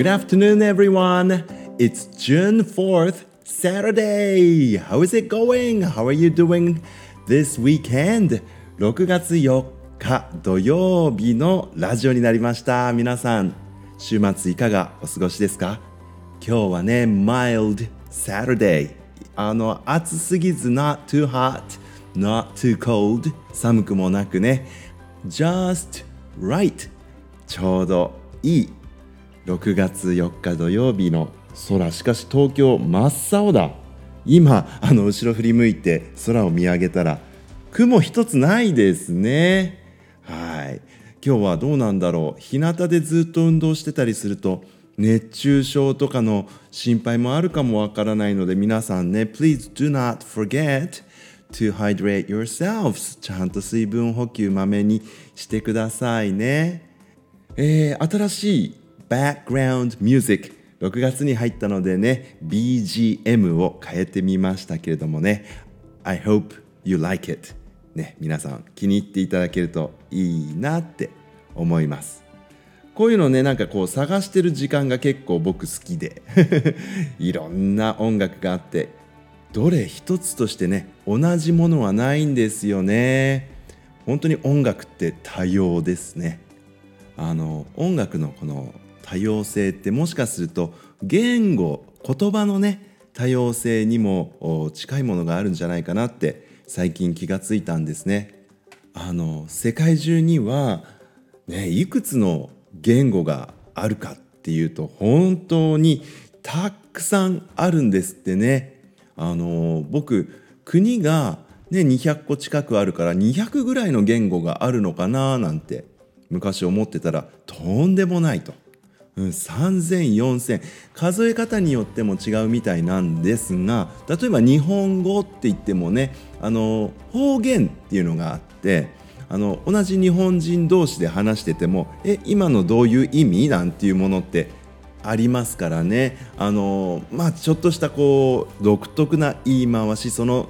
Good afternoon, everyone. It's June 4th, Saturday. How is it going? How are you doing this weekend? 6月4日土曜日のラジオになりました。皆さん、週末いかがお過ごしですか今日はね、mild Saturday。あの、暑すぎず not too hot, not too cold 寒くもなくね just right ちょうどいい6月4日土曜日の空。しかし東京真っ青だ。今あの後ろ振り向いて空を見上げたら雲一つないですね。はい。今日はどうなんだろう。日向でずっと運動してたりすると熱中症とかの心配もあるかもわからないので皆さんね Please do not forget to hydrate yourselves ちゃんと水分補給まめにしてくださいね、えー、新しい background music 6月に入ったのでね BGM を変えてみましたけれどもね I hope you like it ね皆さん気に入っていただけるといいなって思います。こういうのねなんかこう探してる時間が結構僕好きで いろんな音楽があってどれ一つとしてね同じものはないんですよね。本当に音楽って多様ですね。あの音楽のこの多様性ってもしかすると言語言葉のね多様性にも近いものがあるんじゃないかなって最近気がついたんですねあの世界中にはねいくつの言語があるかっていうと本当にたくさんあるんですってねあの僕国が、ね、200個近くあるから200ぐらいの言語があるのかななんて昔思ってたらとんでもないと。うん、30004000数え方によっても違うみたいなんですが例えば日本語って言ってもねあの方言っていうのがあってあの同じ日本人同士で話しててもえ今のどういう意味なんていうものってありますからね。あのまあちょっとしたこう独特な言い回しその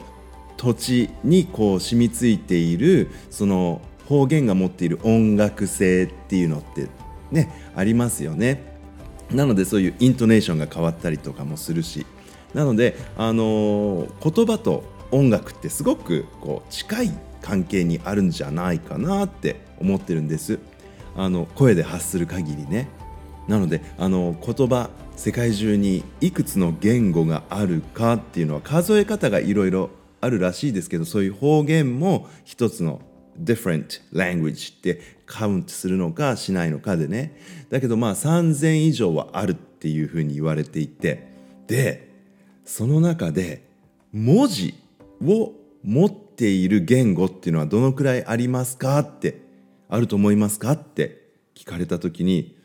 土地にこう染みついているその方言が持っている音楽性っていうのってねありますよね。なのでそういうイントネーションが変わったりとかもするし。なのであの言葉と音楽ってすごくこう近い関係にあるんじゃないかなって思ってるんです。あの声で発する限りね。なのであの言葉世界中にいくつの言語があるかっていうのは数え方がいろいろあるらしいですけどそういう方言も一つの different language ってカウントするのかしないのかでね。だけどまあ3000以上はあるっていうふうに言われていて。でその中で文字を持っている言語っていうのはどのくらいありますかってあると思いますかって聞かれた時に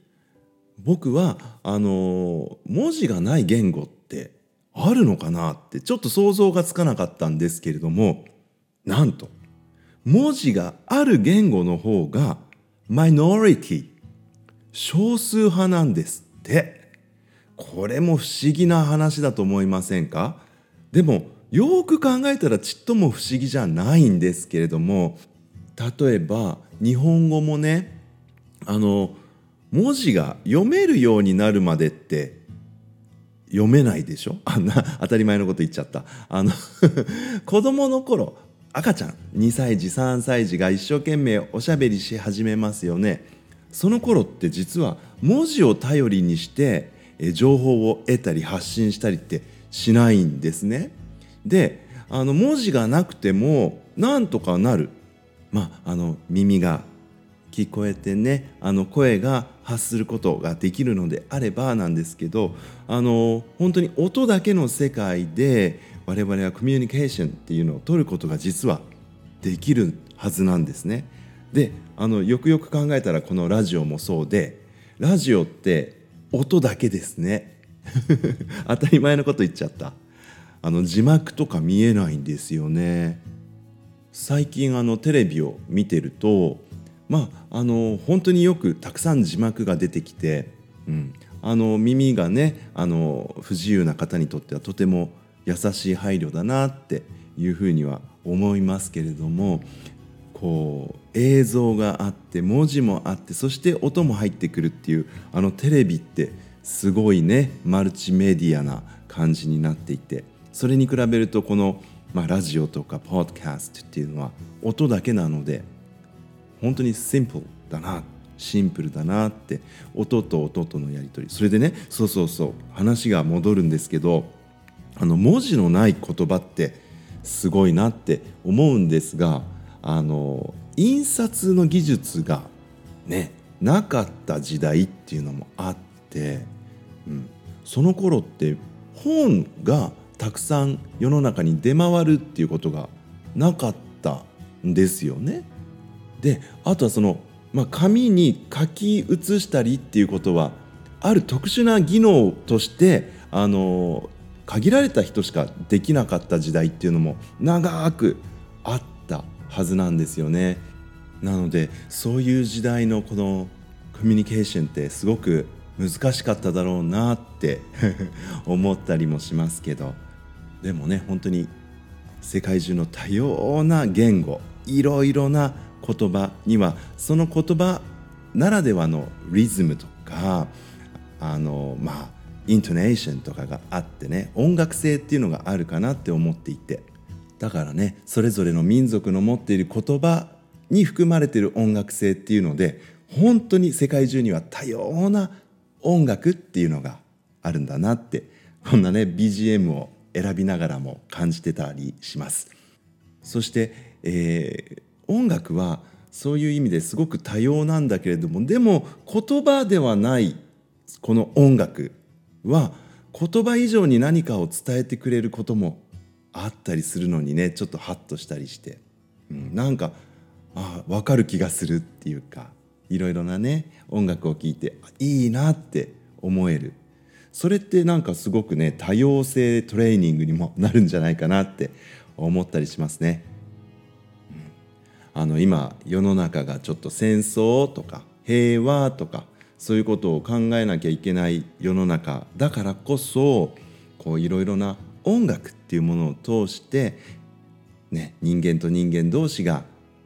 僕はあの文字がない言語ってあるのかなってちょっと想像がつかなかったんですけれどもなんと文字がある言語の方がマイノリティ少数派なんですって。これも不思議な話だと思いませんか？でもよく考えたらちっとも不思議じゃないんですけれども例えば日本語もねあの文字が読めるようになるまでって読めないでしょ？あんな当たり前のこと言っちゃった。あの 子供の頃赤ちゃん2歳児3歳児が一生懸命おしゃべりし始めますよね。その頃って実は文字を頼りにして情報を得たり発信したりってしないんですね。であの文字がなくてもなんとかなる。まああの耳が聞こえてねあの声が発することができるのであればなんですけどあの本当に音だけの世界で我々はコミュニケーションっていうのを取ることが実はできるはずなんですね。であのよくよく考えたらこのラジオもそうでラジオって音だけですね。当たり前のこと言っちゃった。あの字幕とか見えないんですよね。最近あのテレビを見てるとまああの本当によくたくさん字幕が出てきて、うん、あの耳がねあの不自由な方にとってはとても優しい配慮だなっていうふうには思いますけれどもこう映像があって文字もあってそして音も入ってくるっていうあのテレビってすごいねマルチメディアな感じになっていてそれに比べるとこの、まあ、ラジオとかポッドキャストっていうのは音だけなので本当にシンプルだなシンプルだなって音と音とのやり取り。それでねそうそうそう話が戻るんですけどあの文字のない言葉ってすごいなって思うんですがあの印刷の技術がねなかった時代っていうのもあって、うん、その頃って本がたくさん世の中に出回るっていうことがなかったんですよね。であとはその、まあ、紙に書き写したりっていうことはある特殊な技能としてあの限られた人しかできなかった時代っていうのも長くあったはずなんですよね。なのでそういう時代のこのコミュニケーションってすごく難しかっただろうなって 思ったりもしますけどでもね本当に世界中の多様な言語いろいろな言葉にはその言葉ならではのリズムとかあのまあイントネーションとかがあってね音楽性っていうのがあるかなって思っていて。だからねそれぞれの民族の持っている言葉に含まれている音楽性っていうので本当に世界中には多様な音楽っていうのがあるんだなってこんなね BGM を選びながらも感じてたりします。そして、えー、音楽はそういう意味ですごく多様なんだけれどもでも言葉ではないこの音楽は言葉以上に何かを伝えてくれることもあったりするのにねちょっとハッとしたりして、うん、なんかあ分かる気がするっていうかいろいろなね音楽を聴いていいなって思える。それってなんかすごくね多様性トレーニングにもなるんじゃないかなって思ったりしますね。あの今世の中がちょっと戦争とか平和とかそういうことを考えなきゃいけない世の中だからこそこういろいろな音楽っていうものを通して、ね、人間と人間同士が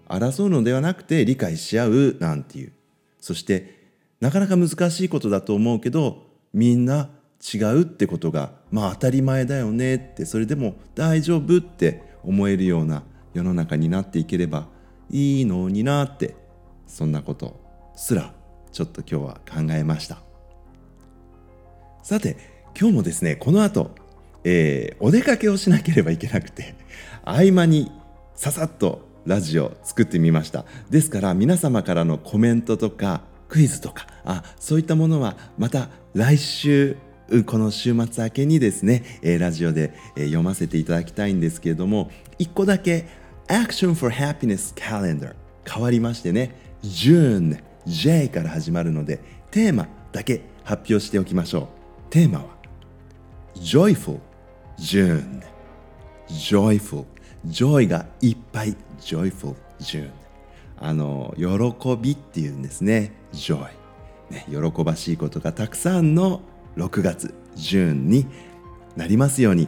争うのではなくて理解し合うなんていう。そしてなかなか難しいことだと思うけどみんな違うってことがまあ当たり前だよねってそれでも大丈夫って思えるような世の中になっていければいいのになってそんなことすらちょっと今日は考えました。さて今日もですねこの後、えー、お出かけをしなければいけなくて合間にささっとラジオ作ってみました。ですから皆様からのコメントとかクイズとかあそういったものはまた来週この週末明けにですね、えラジオで、え読ませていただきたいんですけれども1個だけ Action for Happiness Calendar 変わりましてね June J から始まるのでテーマだけ発表しておきましょう。テーマは Joyful June Joyful Joy がいっぱい。Joyful June あの喜びっていうんですね。Joy ね喜ばしいことがたくさんの6月 June になりますように。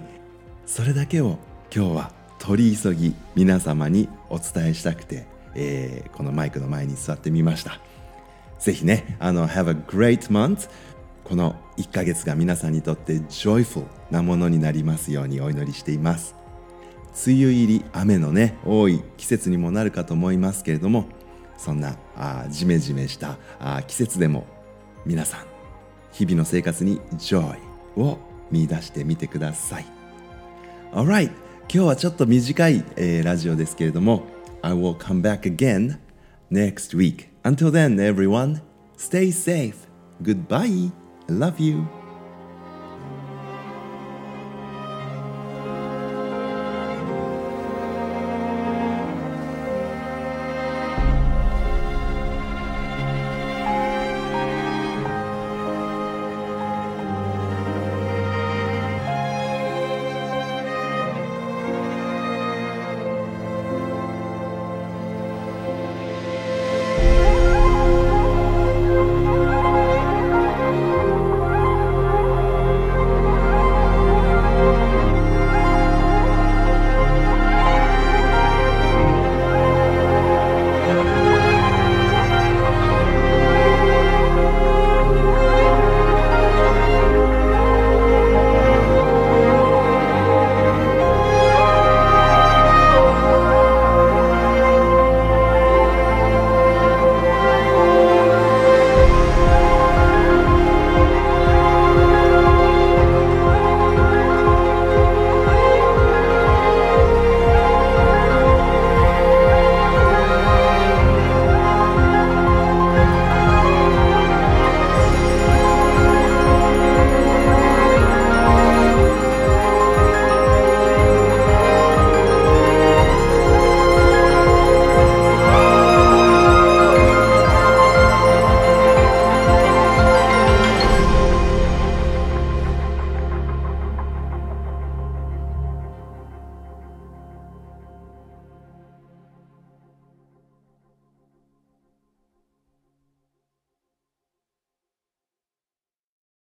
それだけを今日は取り急ぎ皆様にお伝えしたくて、えー、このマイクの前に座ってみました。ぜひねあの Have a great month この1ヶ月が皆さんにとって joyful なものになりますようにお祈りしています。梅雨入り雨のね多い季節にもなるかと思いますけれどもそんなあジメジメしたあ季節でも皆さん日々の生活に joy を見出してみてください。Alright 今日はちょっと短い、えー、ラジオですけれども I will come back again next week Until then everyone stay safe. Goodbye. I love you